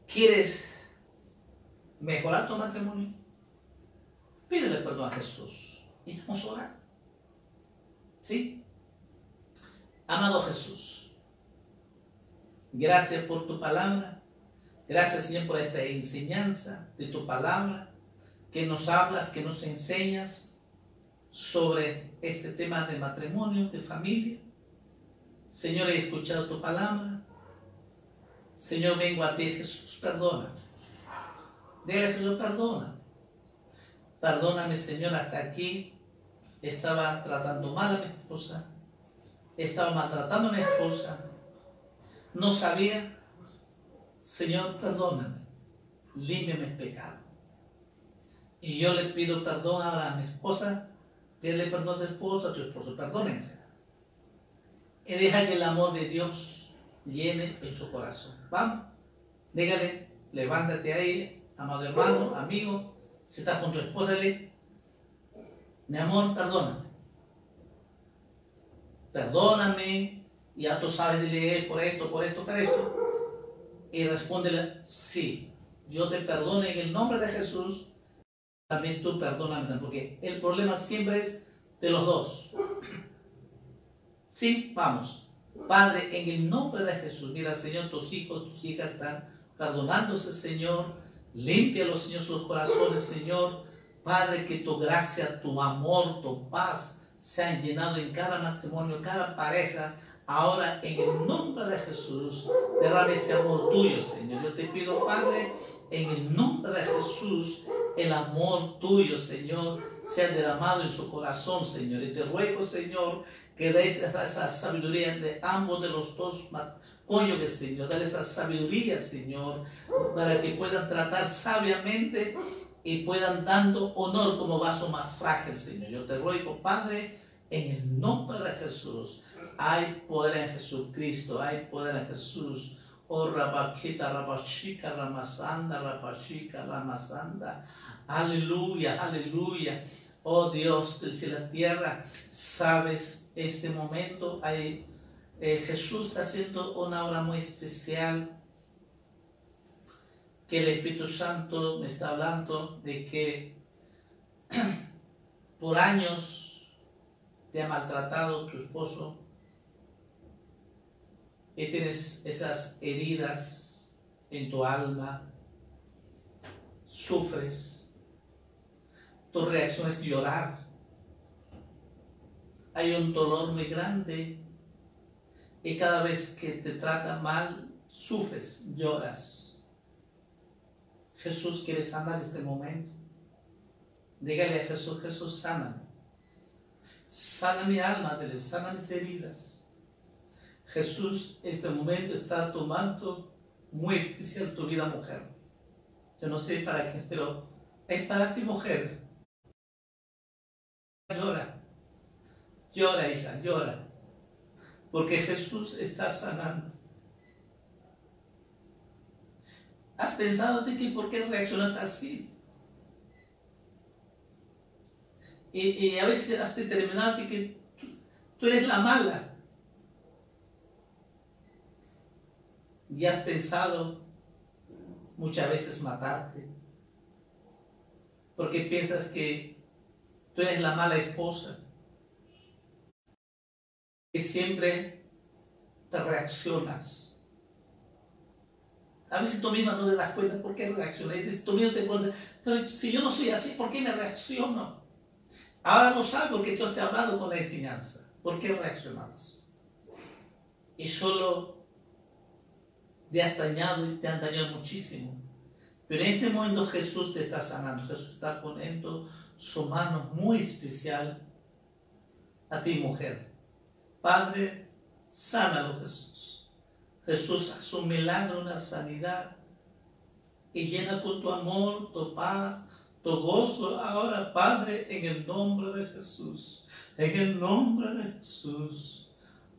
¿Quieres mejorar tu matrimonio? Pídele perdón a Jesús y vamos a orar. ¿Sí? Amado Jesús, gracias por tu palabra. Gracias, Señor, por esta enseñanza de tu palabra, que nos hablas, que nos enseñas sobre este tema de matrimonio, de familia. Señor, he escuchado tu palabra. Señor, vengo a ti, Jesús, perdona. Dile Jesús, perdona. Perdóname, Señor, hasta aquí estaba tratando mal a mi esposa. Estaba maltratando a mi esposa. No sabía. Señor, perdóname. Límpiame el pecado. Y yo le pido perdón a mi esposa Pídele perdón a tu esposo, a tu esposo, perdónense. Y deja que el amor de Dios llene en su corazón. Vamos, dígale, levántate ahí, amado hermano, amigo, si estás con tu esposa, dile, mi amor, perdóname. Perdóname, ya tú sabes, dile por esto, por esto, por esto. Y respóndele, sí, yo te perdono en el nombre de Jesús también tú perdóname, porque el problema siempre es de los dos. Sí, vamos. Padre, en el nombre de Jesús, mira, Señor, tus hijos, tus hijas están perdonándose, Señor. Límpialos, Señor, sus corazones, Señor. Padre, que tu gracia, tu amor, tu paz sean llenado en cada matrimonio, en cada pareja. Ahora, en el nombre de Jesús, derrame ese amor tuyo, Señor. Yo te pido, Padre, en el nombre de Jesús, el amor tuyo, Señor, sea derramado en su corazón, Señor. Y te ruego, Señor, que des esa sabiduría de ambos de los dos cónyuges, Señor. Dale esa sabiduría, Señor, para que puedan tratar sabiamente y puedan dando honor como vaso más frágil, Señor. Yo te ruego, Padre, en el nombre de Jesús. Hay poder en Jesucristo, hay poder en Jesús. Oh, rabaquita, rabachika, ramasanda, rabachika, ramasanda. Aleluya, aleluya. Oh Dios del cielo y la tierra, sabes, este momento hay, eh, Jesús está haciendo una obra muy especial que el Espíritu Santo me está hablando de que por años te ha maltratado tu esposo y tienes esas heridas en tu alma, sufres, tu reacción es llorar, hay un dolor muy grande y cada vez que te trata mal, sufres, lloras Jesús quiere sanar este momento. Dígale a Jesús, Jesús, sana. Sana mi alma, dile, sana mis heridas. Jesús, este momento está tomando muy especial tu vida, mujer. Yo no sé para qué, pero es para ti, mujer. Llora, llora, hija, llora. Porque Jesús está sanando. ¿Has pensado de que por qué reaccionas así? Y, a veces has determinado de que tú, eres la mala. Y has pensado muchas veces matarte. Porque piensas que tú eres la mala esposa. Que siempre te reaccionas a veces tú misma no te das cuenta por qué reaccionas. Tú mismo te preguntas, pero si yo no soy así, ¿por qué me reacciono? Ahora no sabes por qué Dios te ha hablado con la enseñanza. ¿Por qué reaccionabas? Y solo te has dañado y te han dañado muchísimo. Pero en este momento Jesús te está sanando. Jesús está poniendo su mano muy especial a ti, mujer. Padre, sánalo, Jesús. Jesús hace un milagro, una sanidad y llena con tu amor, tu paz, tu gozo ahora, Padre, en el nombre de Jesús. En el nombre de Jesús.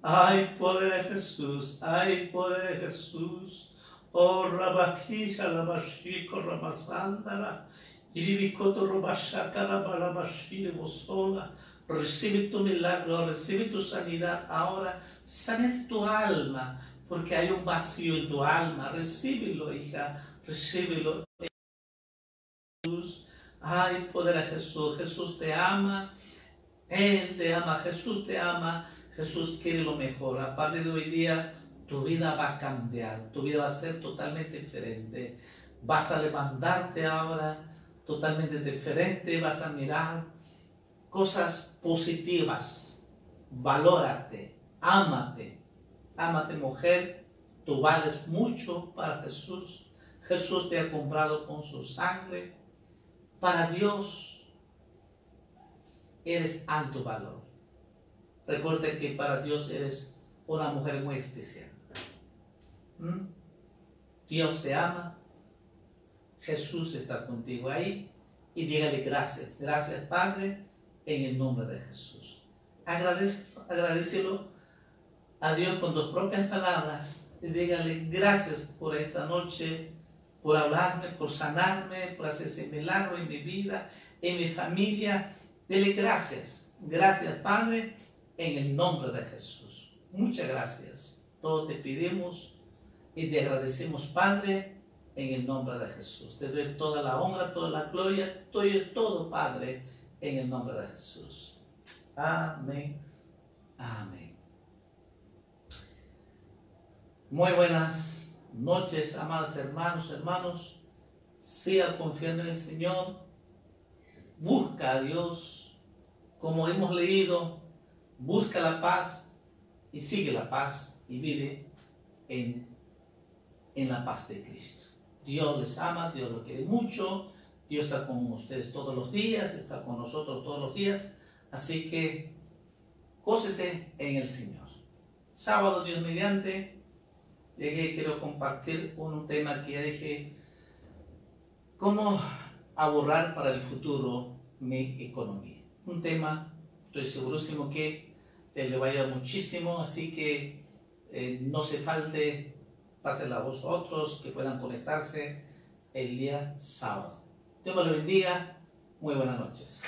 Hay poder en Jesús, hay poder en Jesús. Oh, Rabakisha, Rabashiko, Rabasándara, Iribikoto, Rabashaka, Rabarabashire, Bosola. Recibe tu milagro, recibe tu sanidad ahora. Sana tu alma porque hay un vacío en tu alma. Recíbelo, hija, recíbelo. Jesús, ay, poder a Jesús. Jesús te ama, Él te ama, Jesús te ama, Jesús quiere lo mejor. A partir de hoy día, tu vida va a cambiar, tu vida va a ser totalmente diferente. Vas a levantarte ahora totalmente diferente, vas a mirar cosas positivas. Valórate, ámate, Ámate mujer, tú vales mucho para Jesús. Jesús te ha comprado con su sangre. Para Dios eres alto valor. Recuerde que para Dios eres una mujer muy especial. ¿Mm? Dios te ama. Jesús está contigo ahí. Y dígale gracias. Gracias Padre en el nombre de Jesús. agradecelo a Dios con tus propias palabras y dígale gracias por esta noche, por hablarme, por sanarme, por hacer ese milagro en mi vida, en mi familia. Dele gracias. Gracias, Padre, en el nombre de Jesús. Muchas gracias. Todo te pedimos y te agradecemos, Padre, en el nombre de Jesús. Te doy toda la honra, toda la gloria, todo, todo, Padre, en el nombre de Jesús. Amén. Amén. Muy buenas noches, amados hermanos, hermanos. Siga confiando en el Señor. Busca a Dios. Como hemos leído, busca la paz y sigue la paz y vive en, en la paz de Cristo. Dios les ama, Dios lo quiere mucho. Dios está con ustedes todos los días, está con nosotros todos los días. Así que cósese en el Señor. Sábado, Dios mediante llegué, quiero compartir un tema que ya dije, cómo ahorrar para el futuro mi economía. Un tema, estoy segurísimo que le vaya muchísimo, así que eh, no se falte, pasen la voz a otros que puedan conectarse el día sábado. Dios me bendiga. Muy buenas noches.